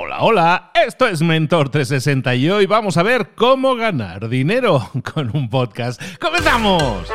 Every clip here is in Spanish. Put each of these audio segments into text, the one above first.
Hola, hola, esto es Mentor 360 y hoy vamos a ver cómo ganar dinero con un podcast. ¡Comenzamos!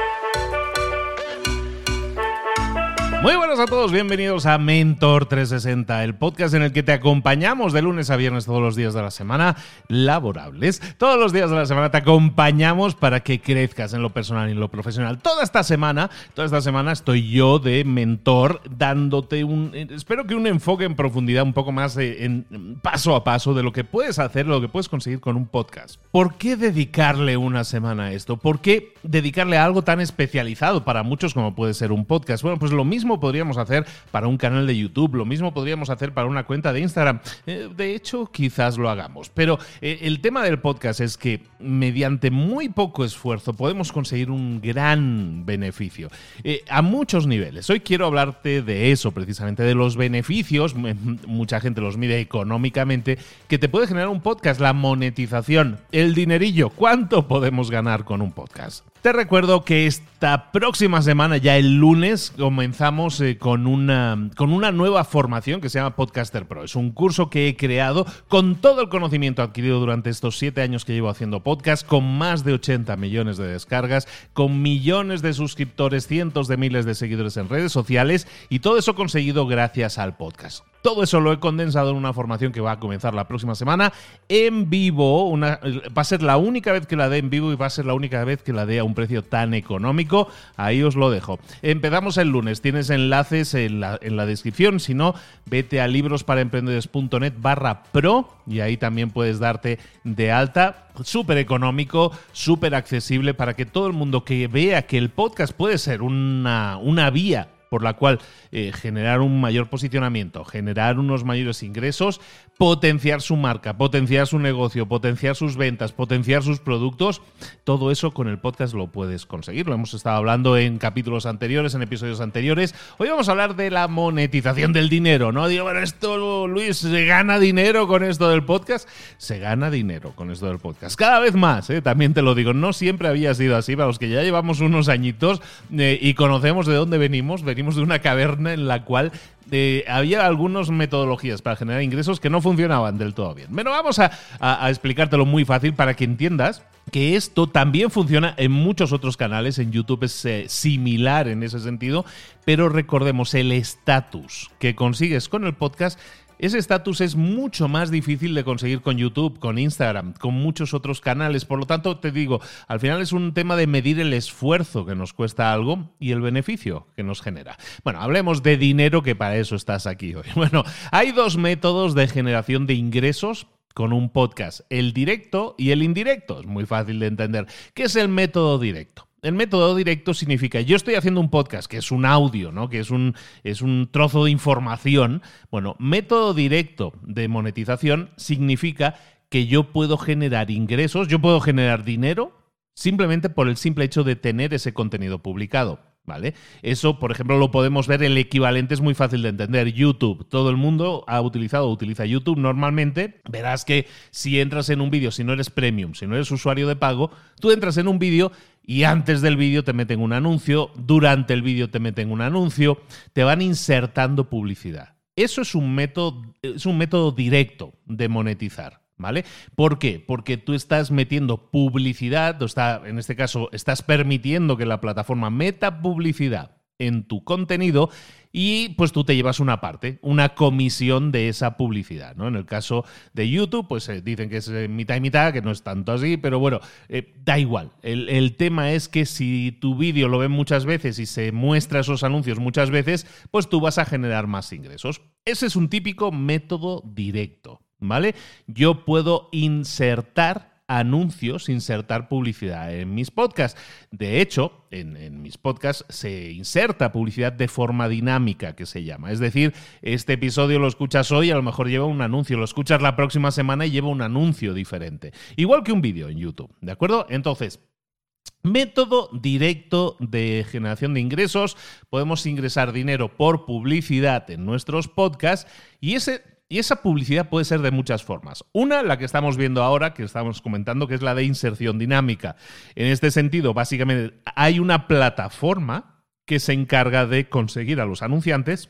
Muy buenas a todos, bienvenidos a Mentor 360, el podcast en el que te acompañamos de lunes a viernes todos los días de la semana laborables. Todos los días de la semana te acompañamos para que crezcas en lo personal y en lo profesional. Toda esta semana, toda esta semana estoy yo de mentor dándote un, espero que un enfoque en profundidad un poco más en paso a paso de lo que puedes hacer, lo que puedes conseguir con un podcast. ¿Por qué dedicarle una semana a esto? ¿Por qué dedicarle a algo tan especializado para muchos como puede ser un podcast? Bueno, pues lo mismo podríamos hacer para un canal de YouTube, lo mismo podríamos hacer para una cuenta de Instagram. Eh, de hecho, quizás lo hagamos. Pero eh, el tema del podcast es que mediante muy poco esfuerzo podemos conseguir un gran beneficio eh, a muchos niveles. Hoy quiero hablarte de eso, precisamente, de los beneficios, mucha gente los mide económicamente, que te puede generar un podcast, la monetización, el dinerillo, cuánto podemos ganar con un podcast. Te recuerdo que esta próxima semana, ya el lunes, comenzamos eh, con, una, con una nueva formación que se llama Podcaster Pro. Es un curso que he creado con todo el conocimiento adquirido durante estos siete años que llevo haciendo podcast, con más de 80 millones de descargas, con millones de suscriptores, cientos de miles de seguidores en redes sociales y todo eso conseguido gracias al podcast. Todo eso lo he condensado en una formación que va a comenzar la próxima semana en vivo. Va a ser la única vez que la dé en vivo y va a ser la única vez que la dé a un precio tan económico. Ahí os lo dejo. Empezamos el lunes. Tienes enlaces en la, en la descripción. Si no, vete a librosparaemprendedores.net barra pro y ahí también puedes darte de alta. Súper económico, súper accesible para que todo el mundo que vea que el podcast puede ser una, una vía por la cual eh, generar un mayor posicionamiento, generar unos mayores ingresos, potenciar su marca, potenciar su negocio, potenciar sus ventas, potenciar sus productos, todo eso con el podcast lo puedes conseguir. Lo hemos estado hablando en capítulos anteriores, en episodios anteriores. Hoy vamos a hablar de la monetización del dinero, ¿no? Digo, bueno, esto, Luis, ¿se gana dinero con esto del podcast? Se gana dinero con esto del podcast. Cada vez más, ¿eh? también te lo digo. No siempre había sido así. Para los que ya llevamos unos añitos eh, y conocemos de dónde venimos, venimos de una caverna en la cual eh, había algunas metodologías para generar ingresos que no funcionaban del todo bien. Bueno, vamos a, explicártelo muy fácil para que entiendas que esto también funciona en muchos otros canales, en YouTube es eh, similar en ese sentido, pero recordemos el estatus que consigues con el podcast ese estatus es mucho más difícil de conseguir con YouTube, con Instagram, con muchos otros canales. Por lo tanto, te digo, al final es un tema de medir el esfuerzo que nos cuesta algo y el beneficio que nos genera. Bueno, hablemos de dinero, que para eso estás aquí hoy. Bueno, hay dos métodos de generación de ingresos con un podcast, el directo y el indirecto. Es muy fácil de entender. ¿Qué es el método directo? El método directo significa, yo estoy haciendo un podcast, que es un audio, ¿no? Que es un, es un trozo de información. Bueno, método directo de monetización significa que yo puedo generar ingresos, yo puedo generar dinero simplemente por el simple hecho de tener ese contenido publicado. ¿Vale? Eso, por ejemplo, lo podemos ver, el equivalente es muy fácil de entender. YouTube, todo el mundo ha utilizado, utiliza YouTube normalmente. Verás que si entras en un vídeo, si no eres premium, si no eres usuario de pago, tú entras en un vídeo y antes del vídeo te meten un anuncio, durante el vídeo te meten un anuncio, te van insertando publicidad. Eso es un método, es un método directo de monetizar. ¿Vale? ¿Por qué? Porque tú estás metiendo publicidad, o está, en este caso, estás permitiendo que la plataforma meta publicidad en tu contenido y pues tú te llevas una parte, una comisión de esa publicidad, ¿no? En el caso de YouTube, pues eh, dicen que es eh, mitad y mitad, que no es tanto así, pero bueno, eh, da igual. El, el, tema es que si tu vídeo lo ven muchas veces y se muestra esos anuncios muchas veces, pues tú vas a generar más ingresos. Ese es un típico método directo. ¿Vale? Yo puedo insertar anuncios, insertar publicidad en mis podcasts. De hecho, en, mis podcasts se inserta publicidad de forma dinámica, que se llama. Es decir, este episodio lo escuchas hoy, a lo mejor lleva un anuncio, lo escuchas la próxima semana y lleva un anuncio diferente. Igual que un vídeo en YouTube, ¿de acuerdo? Entonces, Método directo de generación de ingresos. Podemos ingresar dinero por publicidad en nuestros podcasts y ese y esa publicidad puede ser de muchas formas. Una, la que estamos viendo ahora, que estamos comentando, que es la de inserción dinámica. En este sentido, básicamente, hay una plataforma que se encarga de conseguir a los anunciantes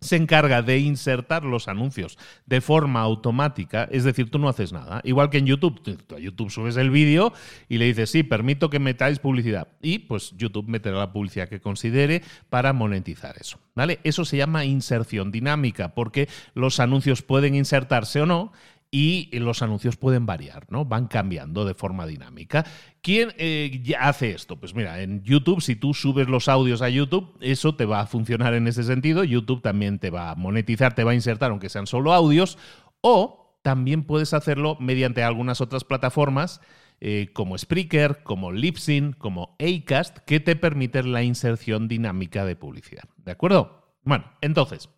se encarga de insertar los anuncios de forma automática, es decir, tú no haces nada. Igual que en YouTube, tú a YouTube subes el vídeo y le dices, sí, permito que metáis publicidad. Y pues YouTube meterá la publicidad que considere para monetizar eso. ¿Vale? Eso se llama inserción dinámica, porque los anuncios pueden insertarse o no y los anuncios pueden variar, ¿no? Van cambiando de forma dinámica. ¿Quién eh, hace esto? Pues mira, en YouTube, si tú subes los audios a YouTube, eso te va a funcionar en ese sentido. YouTube también te va a monetizar, te va a insertar, aunque sean solo audios. O también puedes hacerlo mediante algunas otras plataformas. Eh, como Spreaker, como Libsyn, como Acast, que te permiten la inserción dinámica de publicidad. ¿De acuerdo? Bueno, entonces,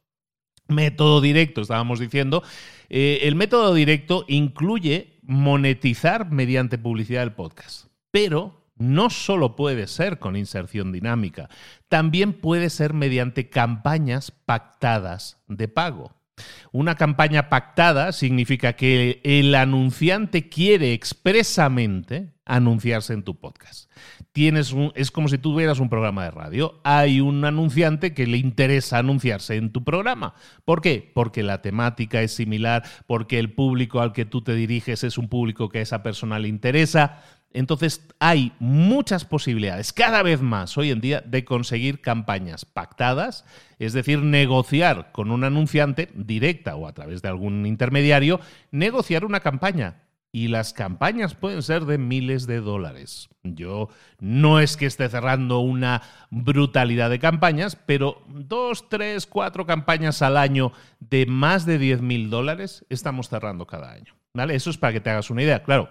método directo, estábamos diciendo. Eh, el método directo incluye monetizar mediante publicidad del podcast, pero no solo puede ser con inserción dinámica, también puede ser mediante campañas pactadas de pago. Una campaña pactada significa que el anunciante quiere expresamente anunciarse en tu podcast. Tienes es como si tuvieras un programa de radio. Hay un anunciante que le interesa anunciarse en tu programa. ¿Por qué? Porque la temática es similar, porque el público al que tú te diriges es un público que a esa persona le interesa entonces hay muchas posibilidades, cada vez más hoy en día, de conseguir campañas pactadas, es decir, negociar con un anunciante directa o a través de algún intermediario, negociar una campaña. Y las campañas pueden ser de miles de dólares. Yo no es que esté cerrando una brutalidad de campañas, pero dos, tres, cuatro campañas al año de más de 10 mil dólares estamos cerrando cada año. ¿Vale? Eso es para que te hagas una idea. Claro,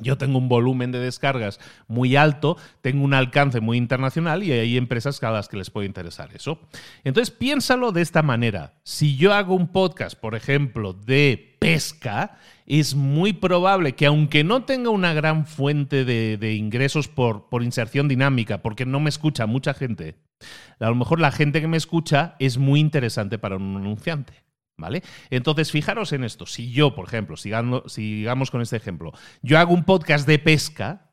yo tengo un volumen de descargas muy alto, tengo un alcance muy internacional y hay empresas a las que les puede interesar eso. Entonces piénsalo de esta manera. Si yo hago un podcast, por ejemplo, de pesca, es muy probable que aunque no tenga una gran fuente de, ingresos por, por inserción dinámica, porque no me escucha mucha gente, a lo mejor la gente que me escucha es muy interesante para un anunciante. ¿Vale? Entonces, fijaros en esto. Si yo, por ejemplo, sigamos con este ejemplo, yo hago un podcast de pesca,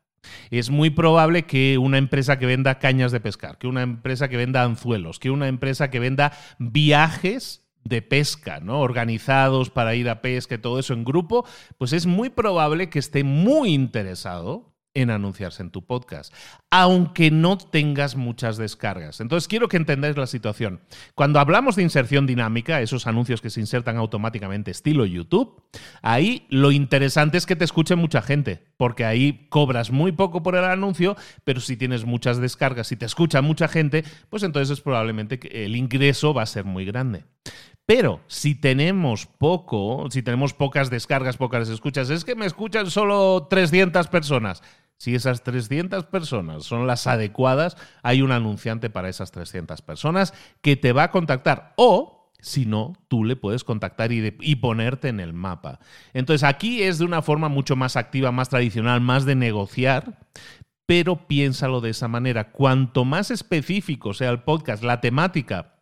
es muy probable que una empresa que venda cañas de pescar, que una empresa que venda anzuelos, que una empresa que venda viajes de pesca, ¿no? Organizados para ir a pesca y todo eso en grupo, pues es muy probable que esté muy interesado en anunciarse en tu podcast, aunque no tengas muchas descargas. Entonces quiero que entendáis la situación. Cuando hablamos de inserción dinámica, esos anuncios que se insertan automáticamente estilo YouTube, ahí lo interesante es que te escuche mucha gente, porque ahí cobras muy poco por el anuncio, pero si tienes muchas descargas y te escucha mucha gente, pues entonces es probablemente el ingreso va a ser muy grande. Pero si tenemos poco, si tenemos pocas descargas, pocas escuchas, es que me escuchan solo 300 personas. Si esas 300 personas son las adecuadas, hay un anunciante para esas 300 personas que te va a contactar o si no, tú le puedes contactar y, y, ponerte en el mapa. Entonces aquí es de una forma mucho más activa, más tradicional, más de negociar, pero piénsalo de esa manera. Cuanto más específico sea el podcast, la temática,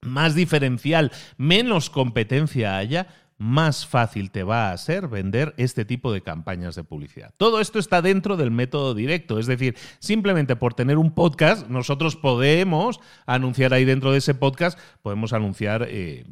más diferencial, menos competencia haya, más fácil te va a ser vender este tipo de campañas de publicidad. Todo esto está dentro del método directo, es decir, simplemente por tener un podcast, nosotros podemos anunciar ahí dentro de ese podcast, podemos anunciar eh,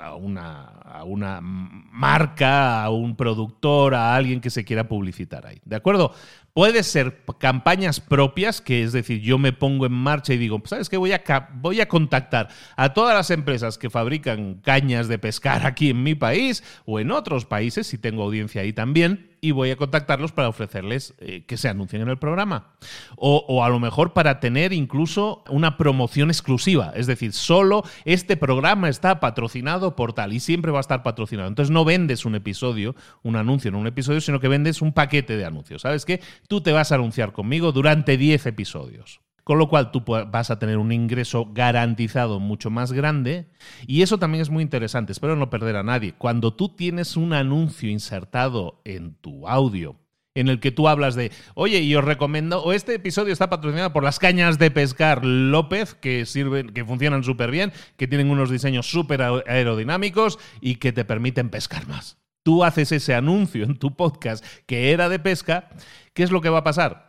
a, una, a una marca, a un productor, a alguien que se quiera publicitar ahí. ¿De acuerdo? Puede ser campañas propias, que es decir, yo me pongo en marcha y digo, ¿sabes qué? Voy a, voy a contactar a todas las empresas que fabrican cañas de pescar aquí en mi país o en otros países, si tengo audiencia ahí también, y voy a contactarlos para ofrecerles eh, que se anuncien en el programa. O, a lo mejor para tener incluso una promoción exclusiva. Es decir, solo este programa está patrocinado por tal y siempre va a estar patrocinado. Entonces no vendes un episodio, un anuncio en un episodio, sino que vendes un paquete de anuncios. ¿Sabes qué? Tú te vas a anunciar conmigo durante 10 episodios con lo cual tú vas a tener un ingreso garantizado mucho más grande y eso también es muy interesante, espero no perder a nadie. Cuando tú tienes un anuncio insertado en tu audio, en el que tú hablas de, oye, y os recomiendo, o este episodio está patrocinado por las cañas de pescar López, que sirven, que funcionan súper bien, que tienen unos diseños súper aerodinámicos y que te permiten pescar más. Tú haces ese anuncio en tu podcast que era de pesca, ¿qué es lo que va a pasar?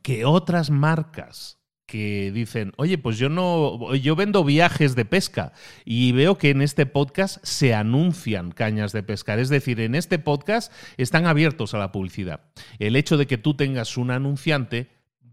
Que otras marcas que dicen, oye, pues yo no, yo vendo viajes de pesca y veo que en este podcast se anuncian cañas de pescar. Es decir, en este podcast están abiertos a la publicidad. El hecho de que tú tengas un anunciante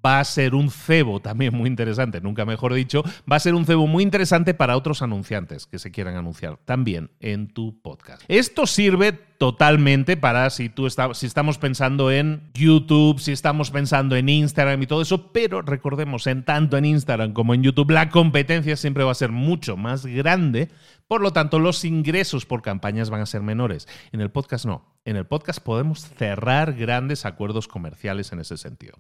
va a ser un cebo también muy interesante, nunca mejor dicho, va a ser un cebo muy interesante para otros anunciantes que se quieran anunciar también en tu podcast. Esto sirve totalmente para si tú si estamos pensando en YouTube, si estamos pensando en Instagram y todo eso, pero recordemos, en tanto en Instagram como en YouTube, la competencia siempre va a ser mucho más grande, por lo tanto los ingresos por campañas van a ser menores. En el podcast no. En el podcast podemos cerrar grandes acuerdos comerciales en ese sentido.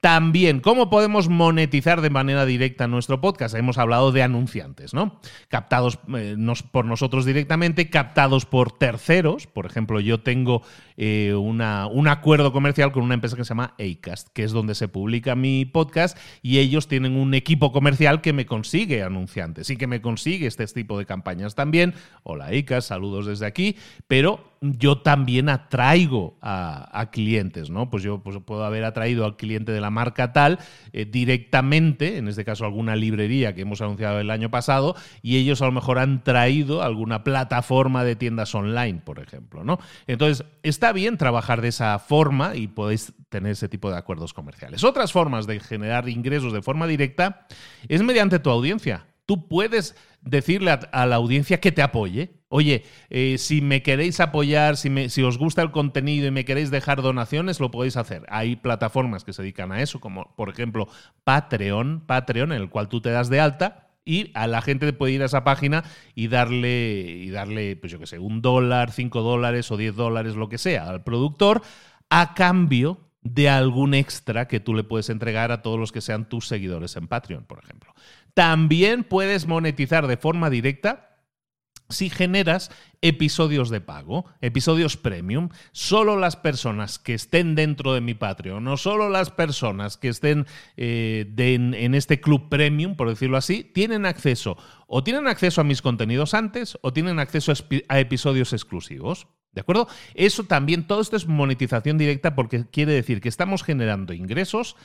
También, ¿cómo podemos monetizar de manera directa nuestro podcast? Hemos hablado de anunciantes, ¿no? Captados eh, por nosotros directamente, captados por terceros, por ejemplo ejemplo, yo tengo eh, una, un acuerdo comercial con una empresa que se llama Acast, que es donde se publica mi podcast, y ellos tienen un equipo comercial que me consigue anunciantes y que me consigue este tipo de campañas también. Hola Acast, saludos desde aquí, pero yo también atraigo a, clientes, ¿no? Pues yo pues puedo haber atraído al cliente de la marca tal eh, directamente, en este caso alguna librería que hemos anunciado el año pasado, y ellos a lo mejor han traído alguna plataforma de tiendas online, por ejemplo, ¿no? Entonces, está bien trabajar de esa forma y podéis tener ese tipo de acuerdos comerciales. Otras formas de generar ingresos de forma directa es mediante tu audiencia. Tú puedes decirle a, la audiencia que te apoye. Oye, eh, si me queréis apoyar, si, os gusta el contenido y me queréis dejar donaciones, lo podéis hacer. Hay plataformas que se dedican a eso, como por ejemplo Patreon, Patreon, en el cual tú te das de alta y a la gente puede ir a esa página y darle, y darle pues yo qué sé, un dólar, cinco dólares o diez dólares, lo que sea, al productor, a cambio de algún extra que tú le puedes entregar a todos los que sean tus seguidores en Patreon, por ejemplo. También puedes monetizar de forma directa si generas episodios de pago, episodios premium, solo las personas que estén dentro de mi Patreon, no solo las personas que estén eh, en, este club premium, por decirlo así, tienen acceso o tienen acceso a mis contenidos antes o tienen acceso a episodios exclusivos. ¿De acuerdo? Eso también, todo esto es monetización directa porque quiere decir que estamos generando ingresos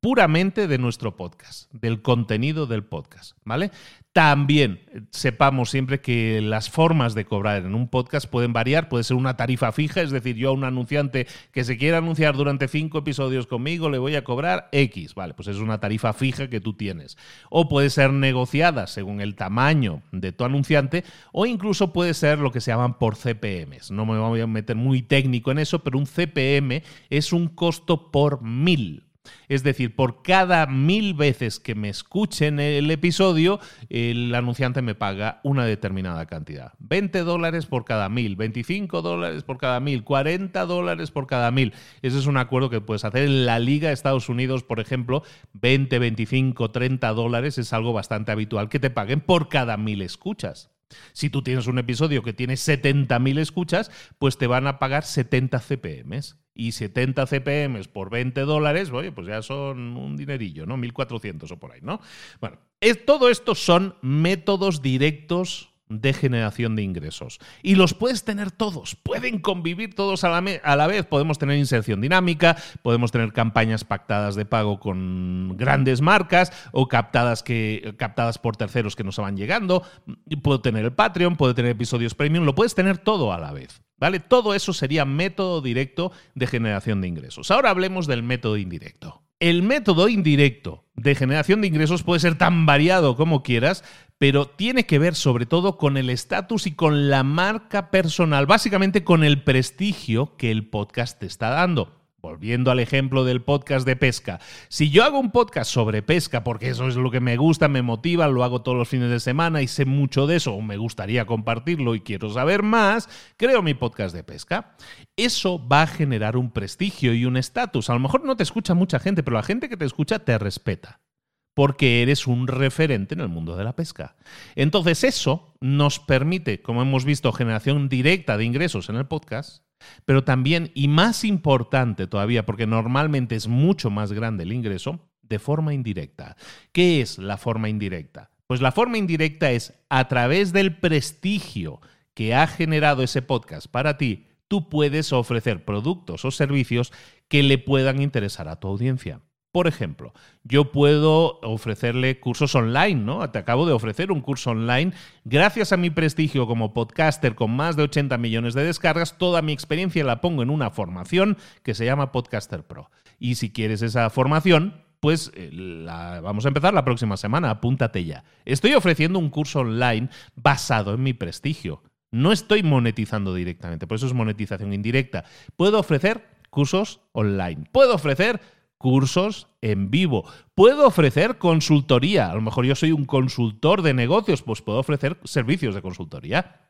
puramente de nuestro podcast, del contenido del podcast, ¿vale? También sepamos siempre que las formas de cobrar en un podcast pueden variar, puede ser una tarifa fija, es decir, yo a un anunciante que se quiera anunciar durante cinco episodios conmigo le voy a cobrar X, vale, pues es una tarifa fija que tú tienes. O puede ser negociada según el tamaño de tu anunciante, o incluso puede ser lo que se llaman por CPMs. No me voy a meter muy técnico en eso, pero un CPM es un costo por mil. Es decir, por cada mil veces que me escuchen el episodio, el anunciante me paga una determinada cantidad. 20 dólares por cada mil, 25 dólares por cada mil, 40 dólares por cada mil. Ese es un acuerdo que puedes hacer en la Liga de Estados Unidos, por ejemplo, 20, 25, 30 dólares es algo bastante habitual que te paguen por cada mil escuchas. Si tú tienes un episodio que tiene 70.000 escuchas, pues te van a pagar 70 CPMs y 70 CPMs por 20 dólares, oye, pues ya son un dinerillo, ¿no? 1.400 o por ahí, ¿no? Bueno, todo esto son métodos directos de generación de ingresos. Y los puedes tener todos, pueden convivir todos a la, a la, vez. Podemos tener inserción dinámica, podemos tener campañas pactadas de pago con grandes marcas o captadas, que, captadas por terceros que nos van llegando. Puedo tener el Patreon, puedo tener episodios premium, lo puedes tener todo a la vez. ¿Vale? Todo eso sería método directo de generación de ingresos. Ahora hablemos del método indirecto. El método indirecto de generación de ingresos puede ser tan variado como quieras, pero tiene que ver sobre todo con el estatus y con la marca personal, básicamente con el prestigio que el podcast te está dando. Volviendo al ejemplo del podcast de pesca. Si yo hago un podcast sobre pesca, porque eso es lo que me gusta, me motiva, lo hago todos los fines de semana y sé mucho de eso, o me gustaría compartirlo y quiero saber más, creo mi podcast de pesca. Eso va a generar un prestigio y un estatus. A lo mejor no te escucha mucha gente, pero la gente que te escucha te respeta porque eres un referente en el mundo de la pesca. Entonces eso nos permite, como hemos visto, generación directa de ingresos en el podcast, pero también, y más importante todavía, porque normalmente es mucho más grande el ingreso, de forma indirecta. ¿Qué es la forma indirecta? Pues la forma indirecta es a través del prestigio que ha generado ese podcast para ti, tú puedes ofrecer productos o servicios que le puedan interesar a tu audiencia. Por ejemplo, yo puedo ofrecerle cursos online, ¿no? Te acabo de ofrecer un curso online. Gracias a mi prestigio como podcaster con más de 80 millones de descargas, toda mi experiencia la pongo en una formación que se llama Podcaster Pro. Y si quieres esa formación, pues eh, la, vamos a empezar la próxima semana, apúntate ya. Estoy ofreciendo un curso online basado en mi prestigio. No estoy monetizando directamente, por eso es monetización indirecta. Puedo ofrecer cursos online. Puedo ofrecer cursos en vivo. Puedo ofrecer consultoría. A lo mejor yo soy un consultor de negocios, pues puedo ofrecer servicios de consultoría.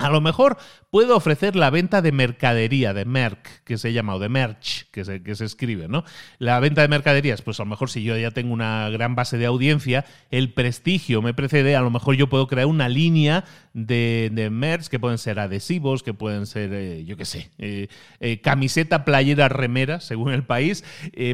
A lo mejor puedo ofrecer la venta de mercadería, de merc, que se llama, o de merch, que se, que se escribe, ¿no? La venta de mercaderías, pues a lo mejor si yo ya tengo una gran base de audiencia, el prestigio me precede, a lo mejor yo puedo crear una línea de, de merch que pueden ser adhesivos, que pueden ser, eh, yo qué sé, eh, eh, camiseta, playera, remera, según el país,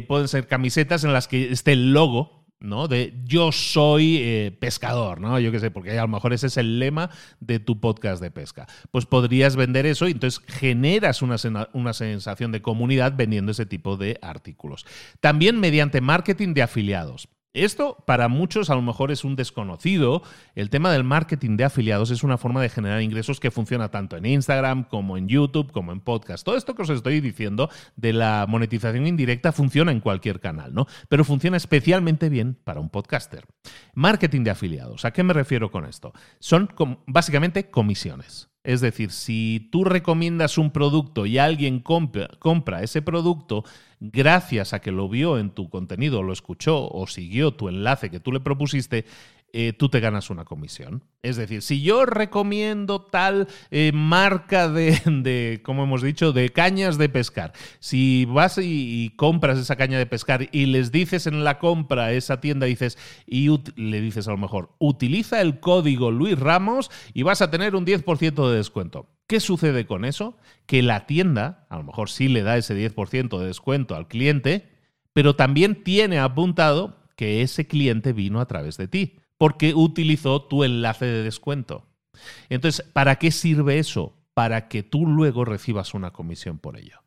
pueden ser camisetas en las que esté el logo ¿no? De yo soy eh, pescador, ¿no? Yo qué sé, porque a lo mejor ese es el lema de tu podcast de pesca. Pues podrías vender eso y entonces generas una, una sensación de comunidad vendiendo ese tipo de artículos. También mediante marketing de afiliados. Esto para muchos a lo mejor es un desconocido. El tema del marketing de afiliados es una forma de generar ingresos que funciona tanto en Instagram como en YouTube, como en podcast. Todo esto que os estoy diciendo de la monetización indirecta funciona en cualquier canal, ¿no? Pero funciona especialmente bien para un podcaster. Marketing de afiliados. ¿A qué me refiero con esto? Son básicamente comisiones. Es decir, si tú recomiendas un producto y alguien compra, ese producto gracias a que lo vio en tu contenido, lo escuchó o siguió tu enlace que tú le propusiste, eh, tú te ganas una comisión. Es decir, si yo recomiendo tal eh, marca de, como hemos dicho, de cañas de pescar, si vas y, compras esa caña de pescar y les dices en la compra a esa tienda, dices, y le dices a lo mejor, utiliza el código Luis Ramos y vas a tener un 10% de descuento. ¿Qué sucede con eso? Que la tienda, a lo mejor sí le da ese 10% de descuento al cliente, pero también tiene apuntado que ese cliente vino a través de ti porque utilizó tu enlace de descuento. Entonces, ¿para qué sirve eso? Para que tú luego recibas una comisión por ello.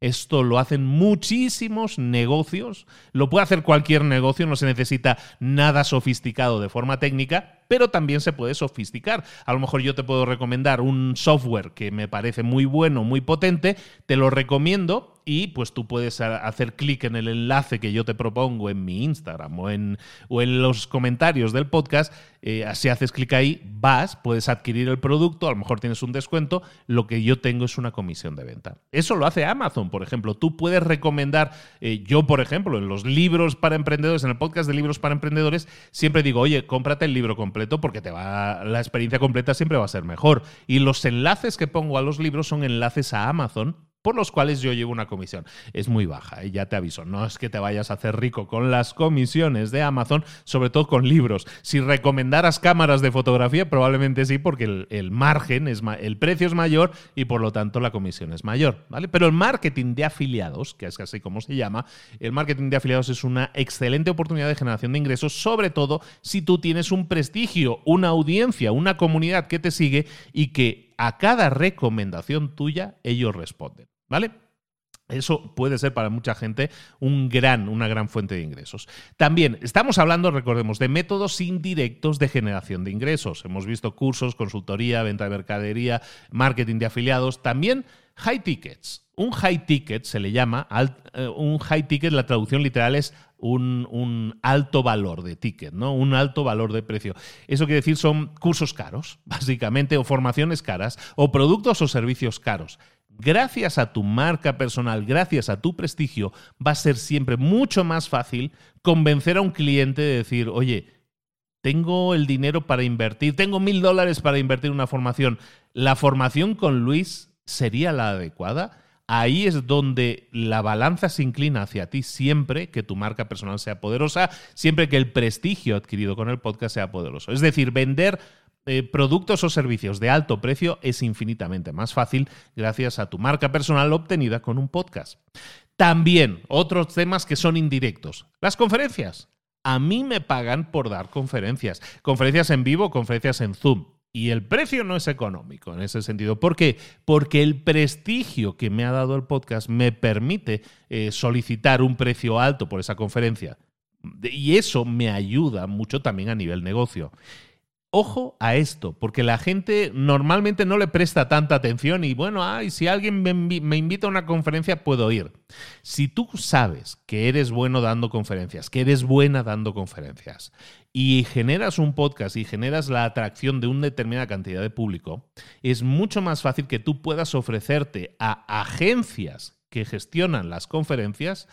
Esto lo hacen muchísimos negocios, lo puede hacer cualquier negocio, no se necesita nada sofisticado de forma técnica, pero también se puede sofisticar. A lo mejor yo te puedo recomendar un software que me parece muy bueno, muy potente, te lo recomiendo y pues tú puedes hacer clic en el enlace que yo te propongo en mi Instagram o en, o en los comentarios del podcast. Eh, si haces clic ahí, vas, puedes adquirir el producto, a lo mejor tienes un descuento, lo que yo tengo es una comisión de venta. Eso lo hace Amazon, por ejemplo. Tú puedes recomendar, eh, yo por ejemplo, en los libros para emprendedores, en el podcast de libros para emprendedores, siempre digo, oye, cómprate el libro completo porque te va la experiencia completa siempre va a ser mejor. Y los enlaces que pongo a los libros son enlaces a Amazon por los cuales yo llevo una comisión. Es muy baja, ¿eh? ya te aviso. No es que te vayas a hacer rico con las comisiones de Amazon, sobre todo con libros. Si recomendaras cámaras de fotografía, probablemente sí, porque el, margen, es el precio es mayor y por lo tanto la comisión es mayor. ¿vale? Pero el marketing de afiliados, que es así como se llama, el marketing de afiliados es una excelente oportunidad de generación de ingresos, sobre todo si tú tienes un prestigio, una audiencia, una comunidad que te sigue y que a cada recomendación tuya ellos responden. ¿Vale? Eso puede ser para mucha gente un gran, una gran fuente de ingresos. También estamos hablando, recordemos, de métodos indirectos de generación de ingresos. Hemos visto cursos, consultoría, venta de mercadería, marketing de afiliados, también high tickets. Un high ticket se le llama, eh, un high ticket, la traducción literal es un, un, alto valor de ticket, ¿no? Un alto valor de precio. Eso quiere decir son cursos caros, básicamente, o formaciones caras, o productos o servicios caros gracias a tu marca personal, gracias a tu prestigio, va a ser siempre mucho más fácil convencer a un cliente de decir, oye, tengo el dinero para invertir, tengo mil dólares para invertir en una formación. ¿La formación con Luis sería la adecuada? Ahí es donde la balanza se inclina hacia ti siempre que tu marca personal sea poderosa, siempre que el prestigio adquirido con el podcast sea poderoso. Es decir, vender eh, productos o servicios de alto precio es infinitamente más fácil gracias a tu marca personal obtenida con un podcast. También otros temas que son indirectos. Las conferencias. A mí me pagan por dar conferencias. Conferencias en vivo, conferencias en Zoom. Y el precio no es económico en ese sentido. ¿Por qué? Porque el prestigio que me ha dado el podcast me permite eh, solicitar un precio alto por esa conferencia. Y eso me ayuda mucho también a nivel negocio. Ojo a esto, porque la gente normalmente no le presta tanta atención y bueno, ay, si alguien me, invita a una conferencia, puedo ir. Si tú sabes que eres bueno dando conferencias, que eres buena dando conferencias y generas un podcast y generas la atracción de una determinada cantidad de público, es mucho más fácil que tú puedas ofrecerte a agencias que gestionan las conferencias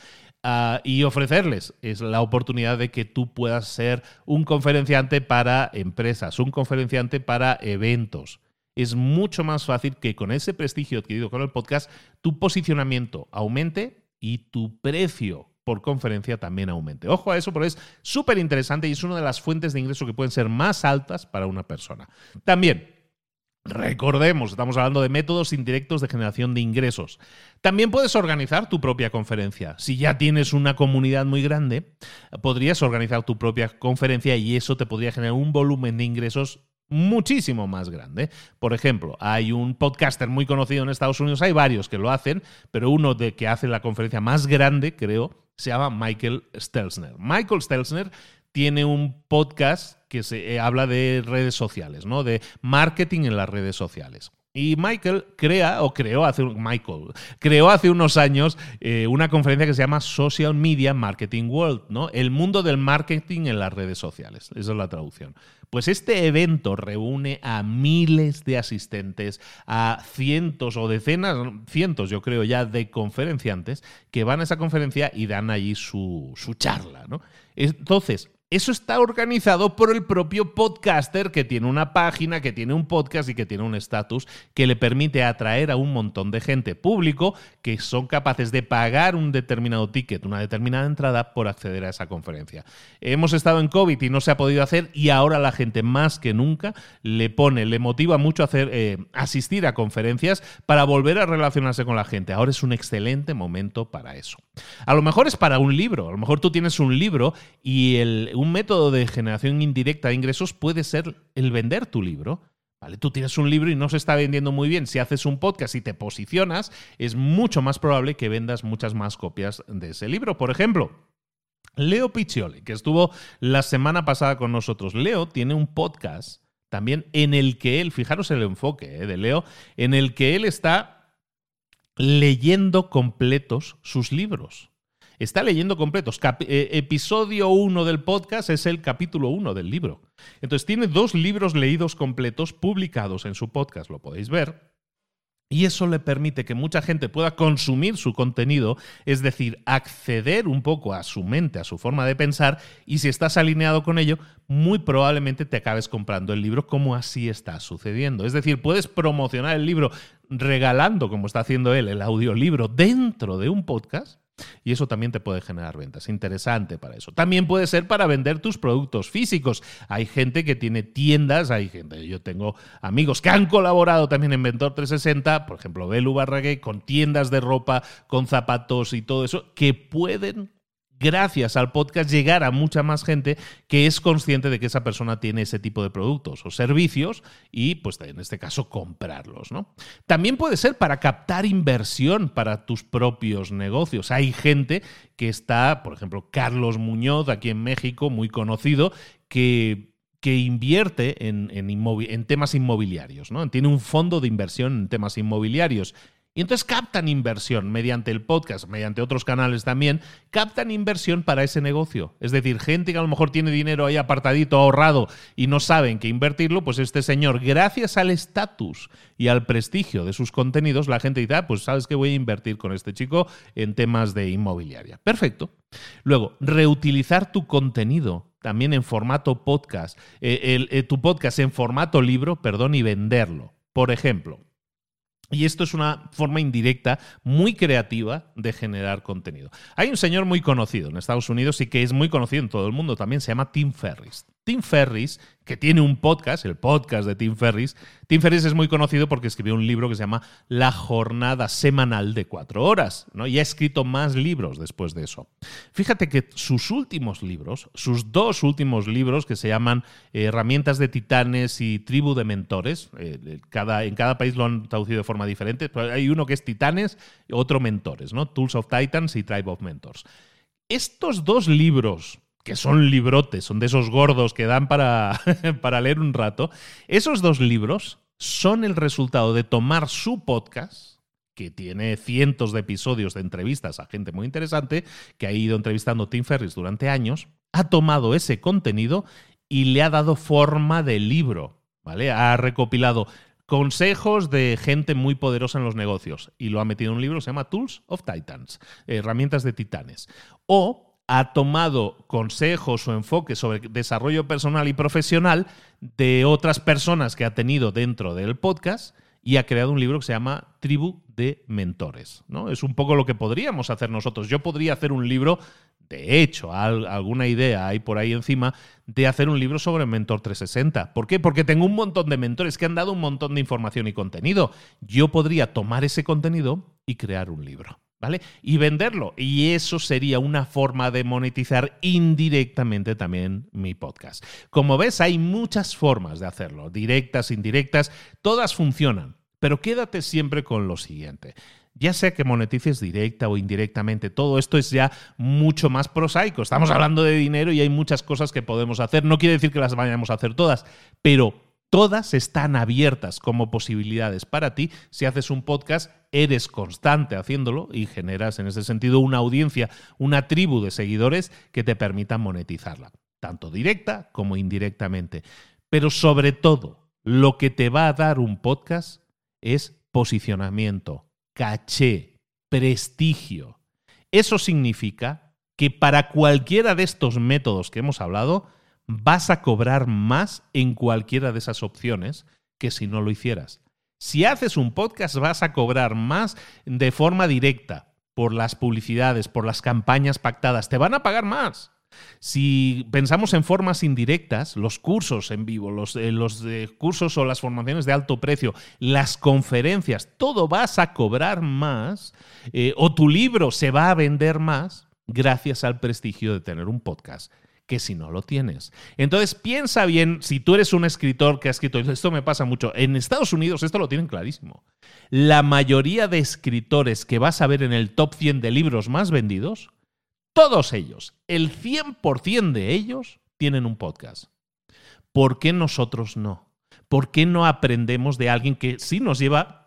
Ah, y ofrecerles es la oportunidad de que tú puedas ser un conferenciante para empresas, un conferenciante para eventos. Es mucho más fácil que con ese prestigio adquirido con el podcast, tu posicionamiento aumente y tu precio por conferencia también aumente. Ojo a eso porque es súper interesante y es una de las fuentes de ingreso que pueden ser más altas para una persona. También, Recordemos, estamos hablando de métodos indirectos de generación de ingresos. También puedes organizar tu propia conferencia. Si ya tienes una comunidad muy grande, podrías organizar tu propia conferencia y eso te podría generar un volumen de ingresos muchísimo más grande. Por ejemplo, hay un podcaster muy conocido en Estados Unidos, hay varios que lo hacen, pero uno de que hace la conferencia más grande, creo, se llama Michael Stelzner. Michael Stelzner tiene un podcast que se eh, habla de redes sociales, ¿no? De marketing en las redes sociales. Y Michael crea, o creó hace, Michael, creó hace unos años eh, una conferencia que se llama Social Media Marketing World, ¿no? El mundo del marketing en las redes sociales. Esa es la traducción. Pues este evento reúne a miles de asistentes, a cientos o decenas, cientos yo creo ya, de conferenciantes que van a esa conferencia y dan allí su, su charla, ¿no? Entonces, eso está organizado por el propio podcaster que tiene una página, que tiene un podcast y que tiene un estatus que le permite atraer a un montón de gente público que son capaces de pagar un determinado ticket, una determinada entrada por acceder a esa conferencia. Hemos estado en COVID y no se ha podido hacer y ahora la gente más que nunca le pone, le motiva mucho a hacer, eh, asistir a conferencias para volver a relacionarse con la gente. Ahora es un excelente momento para eso. A lo mejor es para un libro, a lo mejor tú tienes un libro y el un método de generación indirecta de ingresos puede ser el vender tu libro. ¿Vale? Tú tienes un libro y no se está vendiendo muy bien. Si haces un podcast y te posicionas, es mucho más probable que vendas muchas más copias de ese libro. Por ejemplo, Leo Piccioli, que estuvo la semana pasada con nosotros. Leo tiene un podcast también en el que él, fijaros el enfoque eh, de Leo, en el que él está leyendo completos sus libros está leyendo completos. Eh, episodio 1 del podcast es el capítulo 1 del libro. Entonces tiene dos libros leídos completos publicados en su podcast, lo podéis ver. Y eso le permite que mucha gente pueda consumir su contenido, es decir, acceder un poco a su mente, a su forma de pensar, y si estás alineado con ello, muy probablemente te acabes comprando el libro como así está sucediendo. Es decir, puedes promocionar el libro regalando, como está haciendo él, el audiolibro dentro de un podcast y eso también te puede generar ventas. Interesante para eso. También puede ser para vender tus productos físicos. Hay gente que tiene tiendas, hay gente, yo tengo amigos que han colaborado también en Ventor 360, por ejemplo, Belu Barragué, con tiendas de ropa, con zapatos y todo eso, que pueden gracias al podcast, llegar a mucha más gente que es consciente de que esa persona tiene ese tipo de productos o servicios y, pues en este caso, comprarlos. ¿no? También puede ser para captar inversión para tus propios negocios. Hay gente que está, por ejemplo, Carlos Muñoz, aquí en México, muy conocido, que que invierte en, en, en, temas inmobiliarios, ¿no? Tiene un fondo de inversión en temas inmobiliarios y entonces captan inversión mediante el podcast, mediante otros canales también, captan inversión para ese negocio. Es decir, gente que a lo mejor tiene dinero ahí apartadito, ahorrado y no saben qué invertirlo, pues este señor, gracias al estatus y al prestigio de sus contenidos, la gente dice, ah, pues sabes que voy a invertir con este chico en temas de inmobiliaria. Perfecto. Luego, reutilizar tu contenido también en formato podcast, eh, eh, tu podcast en formato libro, perdón, y venderlo. Por ejemplo, y esto es una forma indirecta, muy creativa de generar contenido. Hay un señor muy conocido en Estados Unidos y que es muy conocido en todo el mundo también, se llama Tim Ferriss. Tim Ferris, que tiene un podcast, el podcast de Tim Ferris. Tim Ferris es muy conocido porque escribió un libro que se llama La jornada semanal de cuatro horas, ¿no? Y ha escrito más libros después de eso. Fíjate que sus últimos libros, sus dos últimos libros que se llaman eh, Herramientas de Titanes y Tribu de Mentores, eh, cada, en cada país lo han traducido de forma diferente, pero hay uno que es Titanes, otro Mentores, ¿no? Tools of Titans y Tribe of Mentors. Estos dos libros que son librotes, son de esos gordos que dan para, para leer un rato, esos dos libros son el resultado de tomar su podcast, que tiene cientos de episodios de entrevistas a gente muy interesante, que ha ido entrevistando Tim Ferris durante años, ha tomado ese contenido y le ha dado forma de libro, ¿vale? Ha recopilado consejos de gente muy poderosa en los negocios y lo ha metido en un libro que se llama Tools of Titans, herramientas de titanes. O ha tomado consejos o enfoques sobre desarrollo personal y profesional de otras personas que ha tenido dentro del podcast y ha creado un libro que se llama Tribu de Mentores. ¿no? Es un poco lo que podríamos hacer nosotros. Yo podría hacer un libro, de hecho, alguna idea hay por ahí encima, de hacer un libro sobre Mentor 360. ¿Por qué? Porque tengo un montón de mentores que han dado un montón de información y contenido. Yo podría tomar ese contenido y crear un libro. ¿Vale? Y venderlo. Y eso sería una forma de monetizar indirectamente también mi podcast. Como ves, hay muchas formas de hacerlo, directas, indirectas, todas funcionan. Pero quédate siempre con lo siguiente. Ya sea que monetices directa o indirectamente, todo esto es ya mucho más prosaico. Estamos hablando de dinero y hay muchas cosas que podemos hacer. No quiere decir que las vayamos a hacer todas, pero Todas están abiertas como posibilidades para ti. Si haces un podcast, eres constante haciéndolo y generas en ese sentido una audiencia, una tribu de seguidores que te permitan monetizarla, tanto directa como indirectamente. Pero sobre todo, lo que te va a dar un podcast es posicionamiento, caché, prestigio. Eso significa que para cualquiera de estos métodos que hemos hablado, vas a cobrar más en cualquiera de esas opciones que si no lo hicieras. Si haces un podcast vas a cobrar más de forma directa por las publicidades, por las campañas pactadas. Te van a pagar más. Si pensamos en formas indirectas, los cursos en vivo, los, eh, los cursos o las formaciones de alto precio, las conferencias, todo vas a cobrar más eh, o tu libro se va a vender más gracias al prestigio de tener un podcast que si no lo tienes. Entonces piensa bien, si tú eres un escritor que ha escrito, esto me pasa mucho, en Estados Unidos esto lo tienen clarísimo. La mayoría de escritores que vas a ver en el top 100 de libros más vendidos, todos ellos, el 100% de ellos, tienen un podcast. ¿Por qué nosotros no? ¿Por qué no aprendemos de alguien que sí nos lleva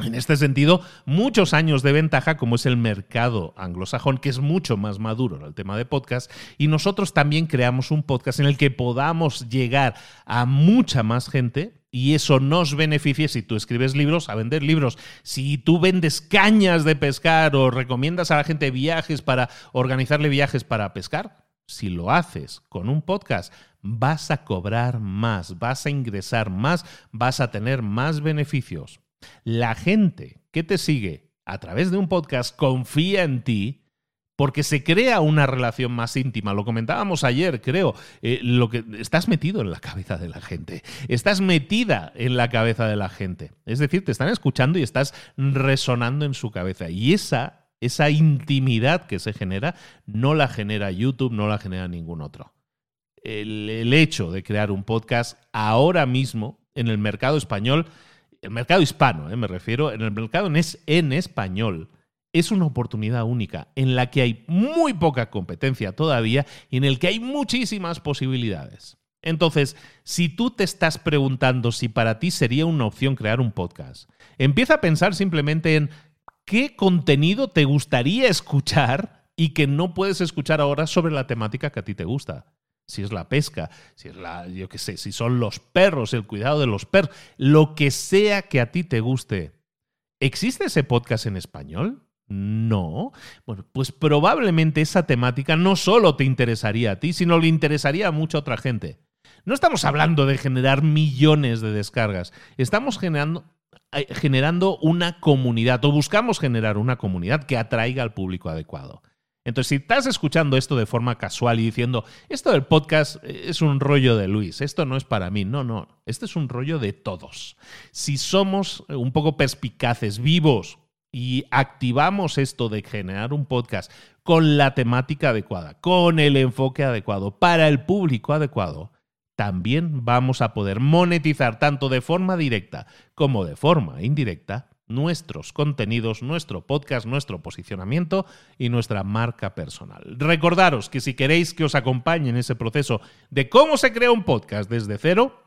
en este sentido, muchos años de ventaja, como es el mercado anglosajón, que es mucho más maduro en el tema de podcast, y nosotros también creamos un podcast en el que podamos llegar a mucha más gente y eso nos beneficia si tú escribes libros, a vender libros. Si tú vendes cañas de pescar o recomiendas a la gente viajes para organizarle viajes para pescar, si lo haces con un podcast, vas a cobrar más, vas a ingresar más, vas a tener más beneficios. La gente que te sigue a través de un podcast confía en ti porque se crea una relación más íntima. Lo comentábamos ayer, creo. Eh, lo que estás metido en la cabeza de la gente. Estás metida en la cabeza de la gente. Es decir, te están escuchando y estás resonando en su cabeza. Y esa, esa intimidad que se genera no la genera YouTube, no la genera ningún otro. el hecho de crear un podcast ahora mismo en el mercado español el mercado hispano, eh, me refiero, en el mercado en, en español, es una oportunidad única en la que hay muy poca competencia todavía y en el que hay muchísimas posibilidades. Entonces, si tú te estás preguntando si para ti sería una opción crear un podcast, empieza a pensar simplemente en qué contenido te gustaría escuchar y que no puedes escuchar ahora sobre la temática que a ti te gusta si es la pesca, si es la, yo qué sé, si son los perros, el cuidado de los perros, lo que sea que a ti te guste. ¿Existe ese podcast en español? No. Bueno, pues probablemente esa temática no solo te interesaría a ti, sino le interesaría a mucha otra gente. No estamos hablando de generar millones de descargas, estamos generando, eh, generando una comunidad o buscamos generar una comunidad que atraiga al público adecuado. Entonces, si estás escuchando esto de forma casual y diciendo, esto del podcast es un rollo de Luis, esto no es para mí, no, no, este es un rollo de todos. Si somos un poco perspicaces, vivos y activamos esto de generar un podcast con la temática adecuada, con el enfoque adecuado, para el público adecuado, también vamos a poder monetizar tanto de forma directa como de forma indirecta nuestros contenidos, nuestro podcast, nuestro posicionamiento y nuestra marca personal. Recordaros que si queréis que os acompañe en ese proceso de cómo se crea un podcast desde cero,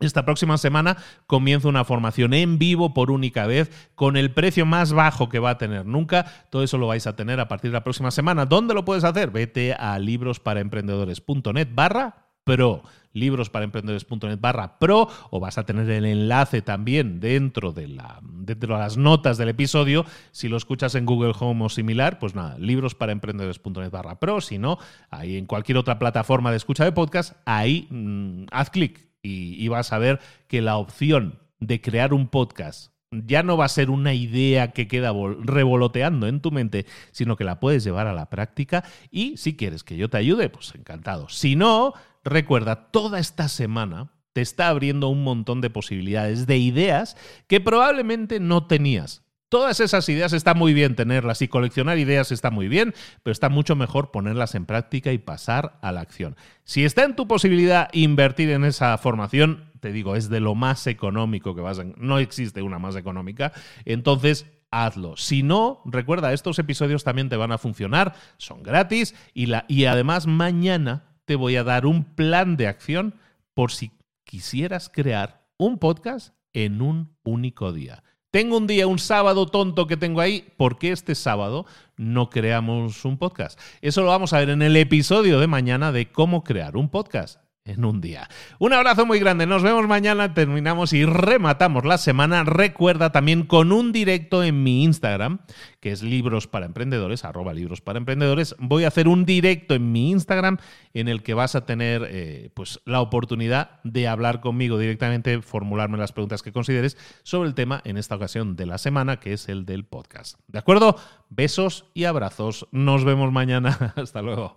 esta próxima semana comienza una formación en vivo por única vez con el precio más bajo que va a tener nunca. Todo eso lo vais a tener a partir de la próxima semana. ¿Dónde lo puedes hacer? Vete a librosparaemprendedores.net barra pro librosparaemprendedores.net barra pro o vas a tener el enlace también dentro de, la, dentro de las notas del episodio. Si lo escuchas en Google Home o similar, pues nada, librosparaemprendedores.net barra pro. Si no, ahí en cualquier otra plataforma de escucha de podcast, ahí mm, haz clic y, y vas a ver que la opción de crear un podcast ya no va a ser una idea que queda revoloteando en tu mente, sino que la puedes llevar a la práctica y si quieres que yo te ayude, pues encantado. Si no, recuerda, toda esta semana te está abriendo un montón de posibilidades, de ideas que probablemente no tenías. Todas esas ideas está muy bien tenerlas y coleccionar ideas está muy bien, pero está mucho mejor ponerlas en práctica y pasar a la acción. Si está en tu posibilidad invertir en esa formación, te digo, es de lo más económico que vas a... No existe una más económica, entonces hazlo. Si no, recuerda, estos episodios también te van a funcionar, son gratis y, la, y además mañana te voy a dar un plan de acción por si quisieras crear un podcast en un único día. Tengo un día, un sábado tonto que tengo ahí, ¿por qué este sábado no creamos un podcast? Eso lo vamos a ver en el episodio de mañana de cómo crear un podcast en un día. Un abrazo muy grande, nos vemos mañana, terminamos y rematamos la semana. Recuerda también con un directo en mi Instagram, que es libros para emprendedores, arroba libros para emprendedores. Voy a hacer un directo en mi Instagram en el que vas a tener eh, pues, la oportunidad de hablar conmigo directamente, formularme las preguntas que consideres sobre el tema en esta ocasión de la semana, que es el del podcast. ¿De acuerdo? Besos y abrazos. Nos vemos mañana. Hasta luego.